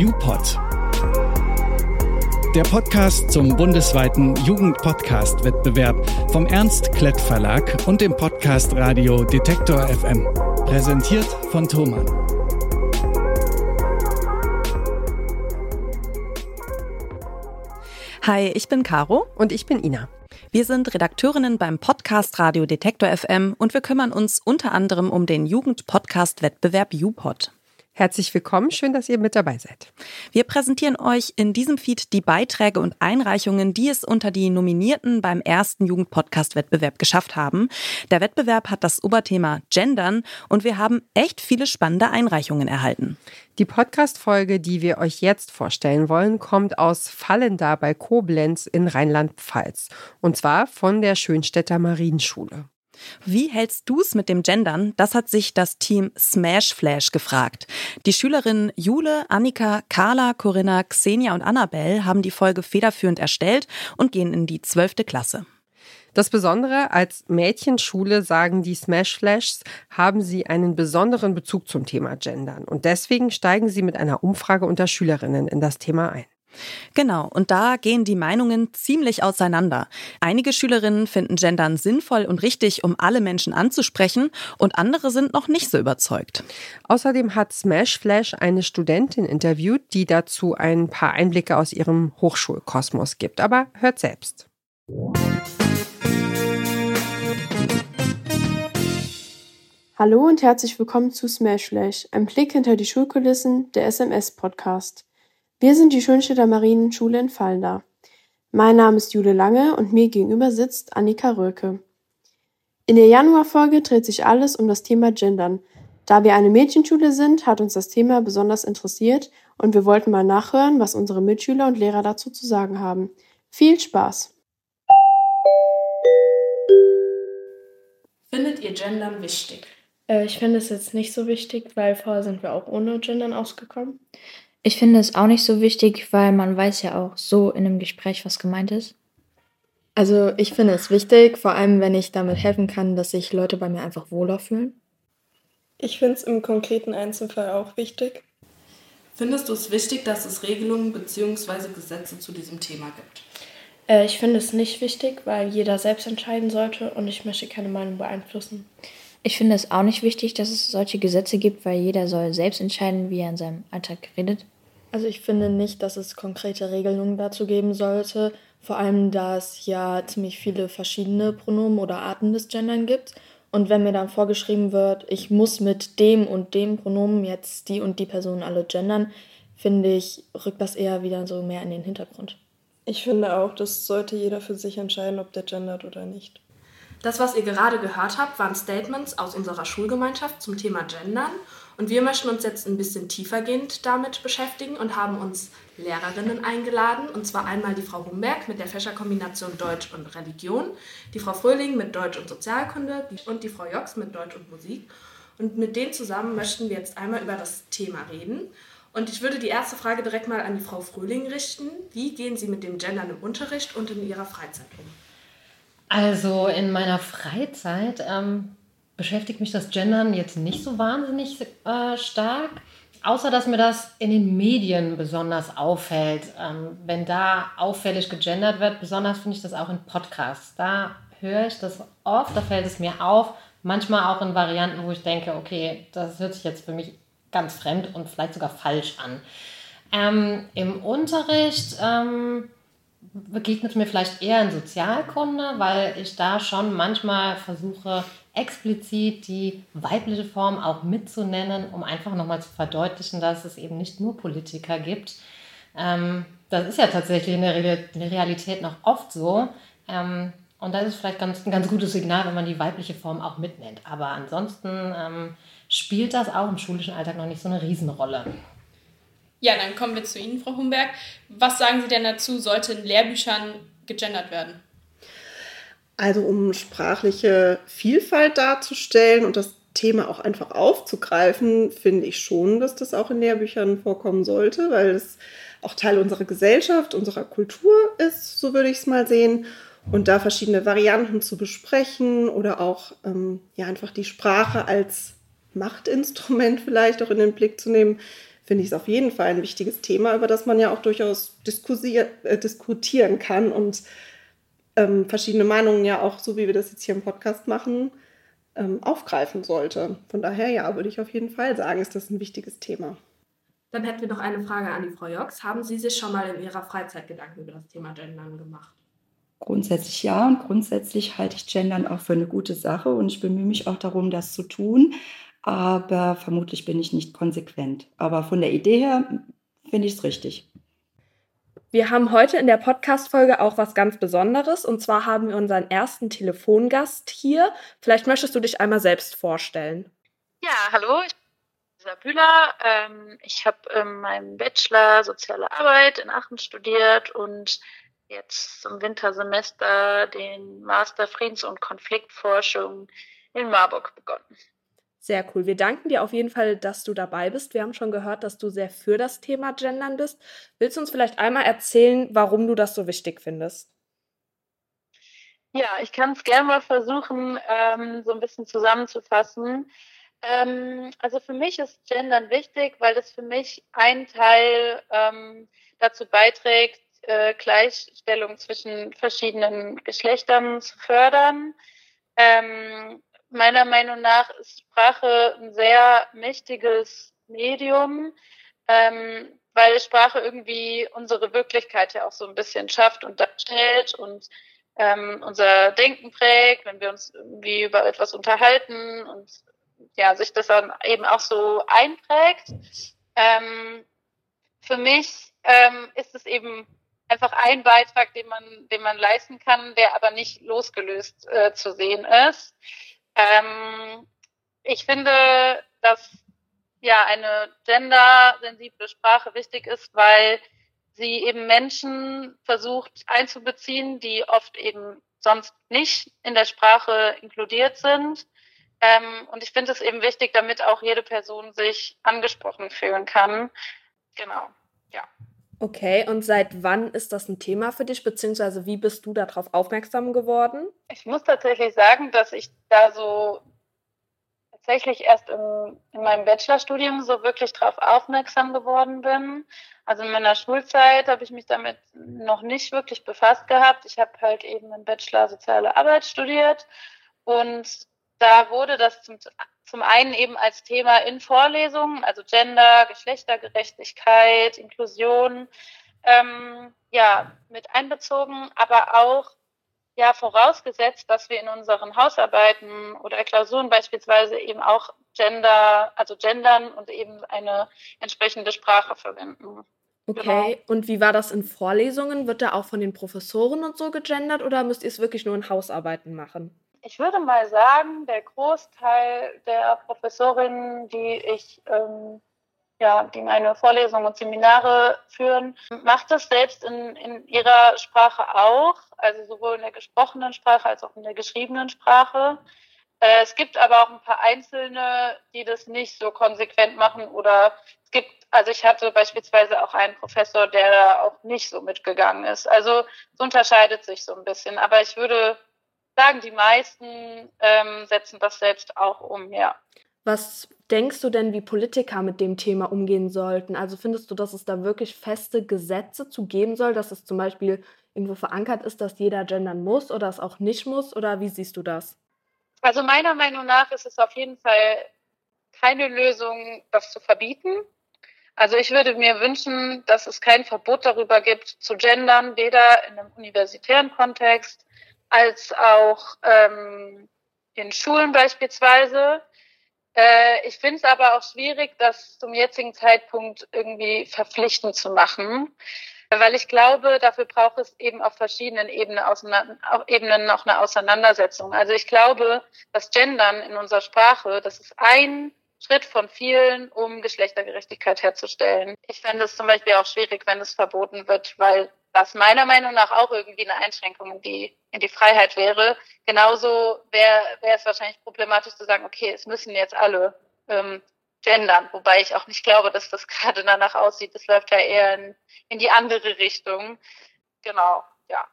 UPod. Der Podcast zum bundesweiten Jugendpodcast-Wettbewerb vom Ernst Klett Verlag und dem Podcast Radio Detektor FM. Präsentiert von Thomann. Hi, ich bin Caro. Und ich bin Ina. Wir sind Redakteurinnen beim Podcast Radio Detektor FM und wir kümmern uns unter anderem um den Jugendpodcast-Wettbewerb UPod. Herzlich willkommen, schön, dass ihr mit dabei seid. Wir präsentieren euch in diesem Feed die Beiträge und Einreichungen, die es unter die Nominierten beim ersten Jugendpodcast-Wettbewerb geschafft haben. Der Wettbewerb hat das Oberthema Gendern und wir haben echt viele spannende Einreichungen erhalten. Die Podcast-Folge, die wir euch jetzt vorstellen wollen, kommt aus Fallenda bei Koblenz in Rheinland-Pfalz. Und zwar von der Schönstädter Marienschule. Wie hältst du es mit dem Gendern? Das hat sich das Team Smash Flash gefragt. Die Schülerinnen Jule, Annika, Carla, Corinna, Xenia und Annabelle haben die Folge federführend erstellt und gehen in die zwölfte Klasse. Das Besondere, als Mädchenschule sagen die Smash Flashs, haben sie einen besonderen Bezug zum Thema Gendern. Und deswegen steigen sie mit einer Umfrage unter Schülerinnen in das Thema ein. Genau, und da gehen die Meinungen ziemlich auseinander. Einige Schülerinnen finden Gendern sinnvoll und richtig, um alle Menschen anzusprechen, und andere sind noch nicht so überzeugt. Außerdem hat Smash Flash eine Studentin interviewt, die dazu ein paar Einblicke aus ihrem Hochschulkosmos gibt. Aber hört selbst. Hallo und herzlich willkommen zu Smash Flash, ein Blick hinter die Schulkulissen der SMS-Podcast. Wir sind die Schönstädter Marienschule in Fallenda. Mein Name ist Jule Lange und mir gegenüber sitzt Annika Röke. In der Januarfolge dreht sich alles um das Thema Gendern. Da wir eine Mädchenschule sind, hat uns das Thema besonders interessiert und wir wollten mal nachhören, was unsere Mitschüler und Lehrer dazu zu sagen haben. Viel Spaß! Findet ihr Gendern wichtig? Äh, ich finde es jetzt nicht so wichtig, weil vorher sind wir auch ohne Gendern ausgekommen. Ich finde es auch nicht so wichtig, weil man weiß ja auch so in einem Gespräch, was gemeint ist. Also ich finde es wichtig, vor allem wenn ich damit helfen kann, dass sich Leute bei mir einfach wohler fühlen. Ich finde es im konkreten Einzelfall auch wichtig. Findest du es wichtig, dass es Regelungen bzw. Gesetze zu diesem Thema gibt? Äh, ich finde es nicht wichtig, weil jeder selbst entscheiden sollte und ich möchte keine Meinung beeinflussen. Ich finde es auch nicht wichtig, dass es solche Gesetze gibt, weil jeder soll selbst entscheiden, wie er in seinem Alltag redet. Also ich finde nicht, dass es konkrete Regelungen dazu geben sollte, vor allem da es ja ziemlich viele verschiedene Pronomen oder Arten des Gendern gibt. Und wenn mir dann vorgeschrieben wird, ich muss mit dem und dem Pronomen jetzt die und die Person alle gendern, finde ich, rückt das eher wieder so mehr in den Hintergrund. Ich finde auch, das sollte jeder für sich entscheiden, ob der gendert oder nicht. Das, was ihr gerade gehört habt, waren Statements aus unserer Schulgemeinschaft zum Thema Gendern. Und wir möchten uns jetzt ein bisschen tiefergehend damit beschäftigen und haben uns Lehrerinnen eingeladen. Und zwar einmal die Frau Humberg mit der Fächerkombination Deutsch und Religion, die Frau Fröhling mit Deutsch und Sozialkunde und die Frau Jox mit Deutsch und Musik. Und mit denen zusammen möchten wir jetzt einmal über das Thema reden. Und ich würde die erste Frage direkt mal an die Frau Fröhling richten. Wie gehen Sie mit dem Gendern im Unterricht und in Ihrer Freizeit um? Also in meiner Freizeit ähm, beschäftigt mich das Gendern jetzt nicht so wahnsinnig äh, stark, außer dass mir das in den Medien besonders auffällt. Ähm, wenn da auffällig gegendert wird, besonders finde ich das auch in Podcasts. Da höre ich das oft, da fällt es mir auf. Manchmal auch in Varianten, wo ich denke, okay, das hört sich jetzt für mich ganz fremd und vielleicht sogar falsch an. Ähm, Im Unterricht ähm, begegnet mir vielleicht eher in Sozialkunde, weil ich da schon manchmal versuche, explizit die weibliche Form auch mitzunennen, um einfach nochmal zu verdeutlichen, dass es eben nicht nur Politiker gibt. Ähm, das ist ja tatsächlich in der, Realität noch oft so. Ähm, und das ist vielleicht ganz, ein ganz gutes Signal, wenn man die weibliche Form auch mitnennt. Aber ansonsten ähm, spielt das auch im schulischen Alltag noch nicht so eine Riesenrolle. Ja, dann kommen wir zu Ihnen, Frau Humberg. Was sagen Sie denn dazu, sollte in Lehrbüchern gegendert werden? Also um sprachliche Vielfalt darzustellen und das Thema auch einfach aufzugreifen, finde ich schon, dass das auch in Lehrbüchern vorkommen sollte, weil es auch Teil unserer Gesellschaft, unserer Kultur ist, so würde ich es mal sehen. Und da verschiedene Varianten zu besprechen oder auch ähm, ja einfach die Sprache als Machtinstrument vielleicht auch in den Blick zu nehmen, finde ich es auf jeden Fall ein wichtiges Thema, über das man ja auch durchaus äh, diskutieren kann und ähm, verschiedene Meinungen ja auch, so wie wir das jetzt hier im Podcast machen, ähm, aufgreifen sollte. Von daher, ja, würde ich auf jeden Fall sagen, ist das ein wichtiges Thema. Dann hätten wir noch eine Frage an die Frau Jox. Haben Sie sich schon mal in Ihrer Freizeit Gedanken über das Thema Gendern gemacht? Grundsätzlich ja und grundsätzlich halte ich Gendern auch für eine gute Sache und ich bemühe mich auch darum, das zu tun. Aber vermutlich bin ich nicht konsequent. Aber von der Idee her finde ich es richtig. Wir haben heute in der Podcast-Folge auch was ganz Besonderes. Und zwar haben wir unseren ersten Telefongast hier. Vielleicht möchtest du dich einmal selbst vorstellen. Ja, hallo, ich bin Lisa Bühler. Ähm, ich habe in meinem Bachelor Soziale Arbeit in Aachen studiert und jetzt im Wintersemester den Master Friedens- und Konfliktforschung in Marburg begonnen. Sehr cool. Wir danken dir auf jeden Fall, dass du dabei bist. Wir haben schon gehört, dass du sehr für das Thema Gendern bist. Willst du uns vielleicht einmal erzählen, warum du das so wichtig findest? Ja, ich kann es gerne mal versuchen, ähm, so ein bisschen zusammenzufassen. Ähm, also für mich ist Gendern wichtig, weil es für mich ein Teil ähm, dazu beiträgt, äh, Gleichstellung zwischen verschiedenen Geschlechtern zu fördern. Ähm, meiner Meinung nach ist Sprache ein sehr mächtiges Medium, ähm, weil Sprache irgendwie unsere Wirklichkeit ja auch so ein bisschen schafft und darstellt und ähm, unser Denken prägt, wenn wir uns irgendwie über etwas unterhalten und ja, sich das dann eben auch so einprägt. Ähm, für mich ähm, ist es eben einfach ein Beitrag, den man, den man leisten kann, der aber nicht losgelöst äh, zu sehen ist. Ähm, ich finde, dass ja eine gendersensible Sprache wichtig ist, weil sie eben Menschen versucht einzubeziehen, die oft eben sonst nicht in der Sprache inkludiert sind. Ähm, und ich finde es eben wichtig, damit auch jede Person sich angesprochen fühlen kann. Genau, ja. Okay, und seit wann ist das ein Thema für dich, beziehungsweise wie bist du darauf aufmerksam geworden? Ich muss tatsächlich sagen, dass ich da so tatsächlich erst im, in meinem Bachelorstudium so wirklich darauf aufmerksam geworden bin. Also in meiner Schulzeit habe ich mich damit noch nicht wirklich befasst gehabt. Ich habe halt eben im Bachelor Soziale Arbeit studiert und da wurde das zum zum einen eben als Thema in Vorlesungen, also Gender, Geschlechtergerechtigkeit, Inklusion, ähm, ja, mit einbezogen, aber auch ja vorausgesetzt, dass wir in unseren Hausarbeiten oder Klausuren beispielsweise eben auch Gender, also gendern und eben eine entsprechende Sprache verwenden. Okay, genau. und wie war das in Vorlesungen? Wird da auch von den Professoren und so gegendert oder müsst ihr es wirklich nur in Hausarbeiten machen? Ich würde mal sagen, der Großteil der Professorinnen, die ich, ähm, ja, die meine Vorlesungen und Seminare führen, macht das selbst in, in ihrer Sprache auch, also sowohl in der gesprochenen Sprache als auch in der geschriebenen Sprache. Äh, es gibt aber auch ein paar Einzelne, die das nicht so konsequent machen oder es gibt, also ich hatte beispielsweise auch einen Professor, der da auch nicht so mitgegangen ist. Also es unterscheidet sich so ein bisschen. Aber ich würde sagen, die meisten ähm, setzen das selbst auch um, ja. Was denkst du denn, wie Politiker mit dem Thema umgehen sollten? Also findest du, dass es da wirklich feste Gesetze zu geben soll, dass es zum Beispiel irgendwo verankert ist, dass jeder gendern muss oder es auch nicht muss? Oder wie siehst du das? Also meiner Meinung nach ist es auf jeden Fall keine Lösung, das zu verbieten. Also ich würde mir wünschen, dass es kein Verbot darüber gibt, zu gendern, weder in einem universitären Kontext als auch ähm, in Schulen beispielsweise. Äh, ich finde es aber auch schwierig, das zum jetzigen Zeitpunkt irgendwie verpflichtend zu machen, weil ich glaube, dafür braucht es eben auf verschiedenen Ebenen, auf Ebenen noch eine Auseinandersetzung. Also ich glaube, das Gendern in unserer Sprache, das ist ein Schritt von vielen, um Geschlechtergerechtigkeit herzustellen. Ich fände es zum Beispiel auch schwierig, wenn es verboten wird, weil das meiner Meinung nach auch irgendwie eine Einschränkung in die, in die Freiheit wäre. Genauso wäre wäre es wahrscheinlich problematisch zu sagen, okay, es müssen jetzt alle ähm, gendern, wobei ich auch nicht glaube, dass das gerade danach aussieht. Das läuft ja eher in, in die andere Richtung. Genau, ja.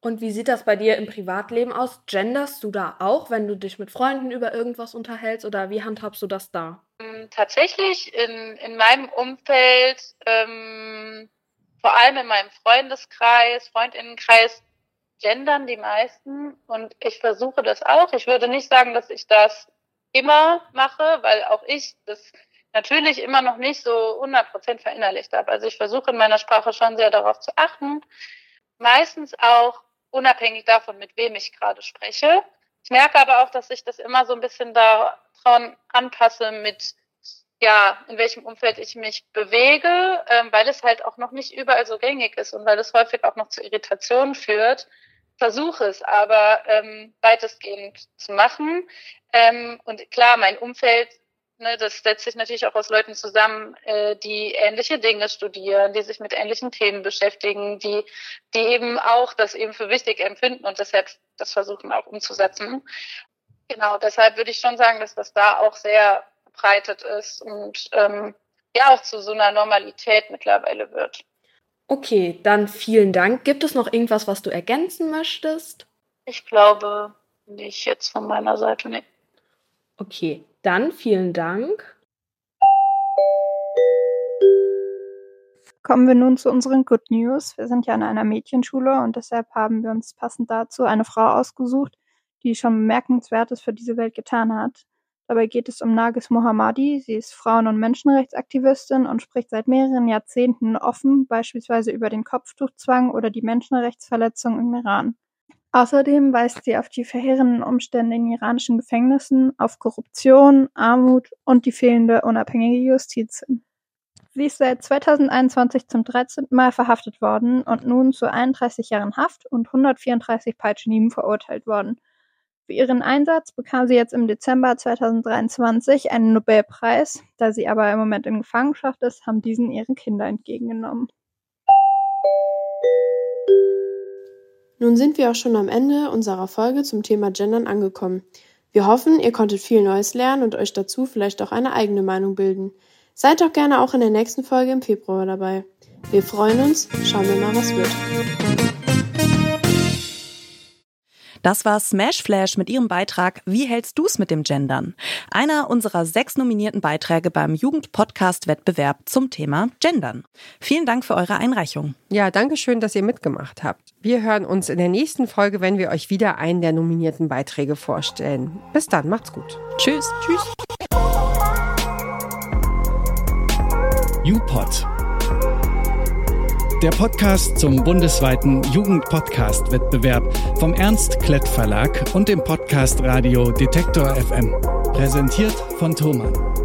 Und wie sieht das bei dir im Privatleben aus? Genderst du da auch, wenn du dich mit Freunden über irgendwas unterhältst oder wie handhabst du das da? Ähm, tatsächlich in, in meinem Umfeld, ähm, vor allem in meinem Freundeskreis, Freundinnenkreis, gendern die meisten und ich versuche das auch. Ich würde nicht sagen, dass ich das immer mache, weil auch ich das natürlich immer noch nicht so 100% verinnerlicht habe. Also ich versuche in meiner Sprache schon sehr darauf zu achten. Meistens auch unabhängig davon, mit wem ich gerade spreche. Ich merke aber auch, dass ich das immer so ein bisschen daran anpasse, mit ja, in welchem Umfeld ich mich bewege, ähm, weil es halt auch noch nicht überall so gängig ist und weil es häufig auch noch zu Irritationen führt. Versuche es aber ähm, weitestgehend zu machen. Ähm, und klar, mein Umfeld Ne, das setzt sich natürlich auch aus Leuten zusammen, äh, die ähnliche Dinge studieren, die sich mit ähnlichen Themen beschäftigen, die, die eben auch das eben für wichtig empfinden und deshalb das versuchen auch umzusetzen. Genau, deshalb würde ich schon sagen, dass das da auch sehr verbreitet ist und ähm, ja auch zu so einer Normalität mittlerweile wird. Okay, dann vielen Dank. Gibt es noch irgendwas, was du ergänzen möchtest? Ich glaube nicht jetzt von meiner Seite nicht. Okay, dann vielen Dank. Kommen wir nun zu unseren Good News. Wir sind ja an einer Mädchenschule und deshalb haben wir uns passend dazu eine Frau ausgesucht, die schon bemerkenswertes für diese Welt getan hat. Dabei geht es um Nagis Mohammadi. Sie ist Frauen- und Menschenrechtsaktivistin und spricht seit mehreren Jahrzehnten offen, beispielsweise über den Kopftuchzwang oder die Menschenrechtsverletzungen im Iran. Außerdem weist sie auf die verheerenden Umstände in iranischen Gefängnissen, auf Korruption, Armut und die fehlende unabhängige Justiz hin. Sie ist seit 2021 zum 13. Mal verhaftet worden und nun zu 31 Jahren Haft und 134 Peitschenhieben verurteilt worden. Für ihren Einsatz bekam sie jetzt im Dezember 2023 einen Nobelpreis. Da sie aber im Moment in Gefangenschaft ist, haben diesen ihre Kinder entgegengenommen. Nun sind wir auch schon am Ende unserer Folge zum Thema Gendern angekommen. Wir hoffen, ihr konntet viel Neues lernen und euch dazu vielleicht auch eine eigene Meinung bilden. Seid doch gerne auch in der nächsten Folge im Februar dabei. Wir freuen uns. Schauen wir mal, was wird. Das war Smash Flash mit ihrem Beitrag Wie hältst du's mit dem Gendern? Einer unserer sechs nominierten Beiträge beim Jugendpodcast-Wettbewerb zum Thema Gendern. Vielen Dank für eure Einreichung. Ja, danke schön, dass ihr mitgemacht habt. Wir hören uns in der nächsten Folge, wenn wir euch wieder einen der nominierten Beiträge vorstellen. Bis dann, macht's gut. Tschüss. Tschüss. YouPod der Podcast zum bundesweiten Jugendpodcast-Wettbewerb vom Ernst Klett Verlag und dem Podcast Radio Detektor FM. Präsentiert von Thomann.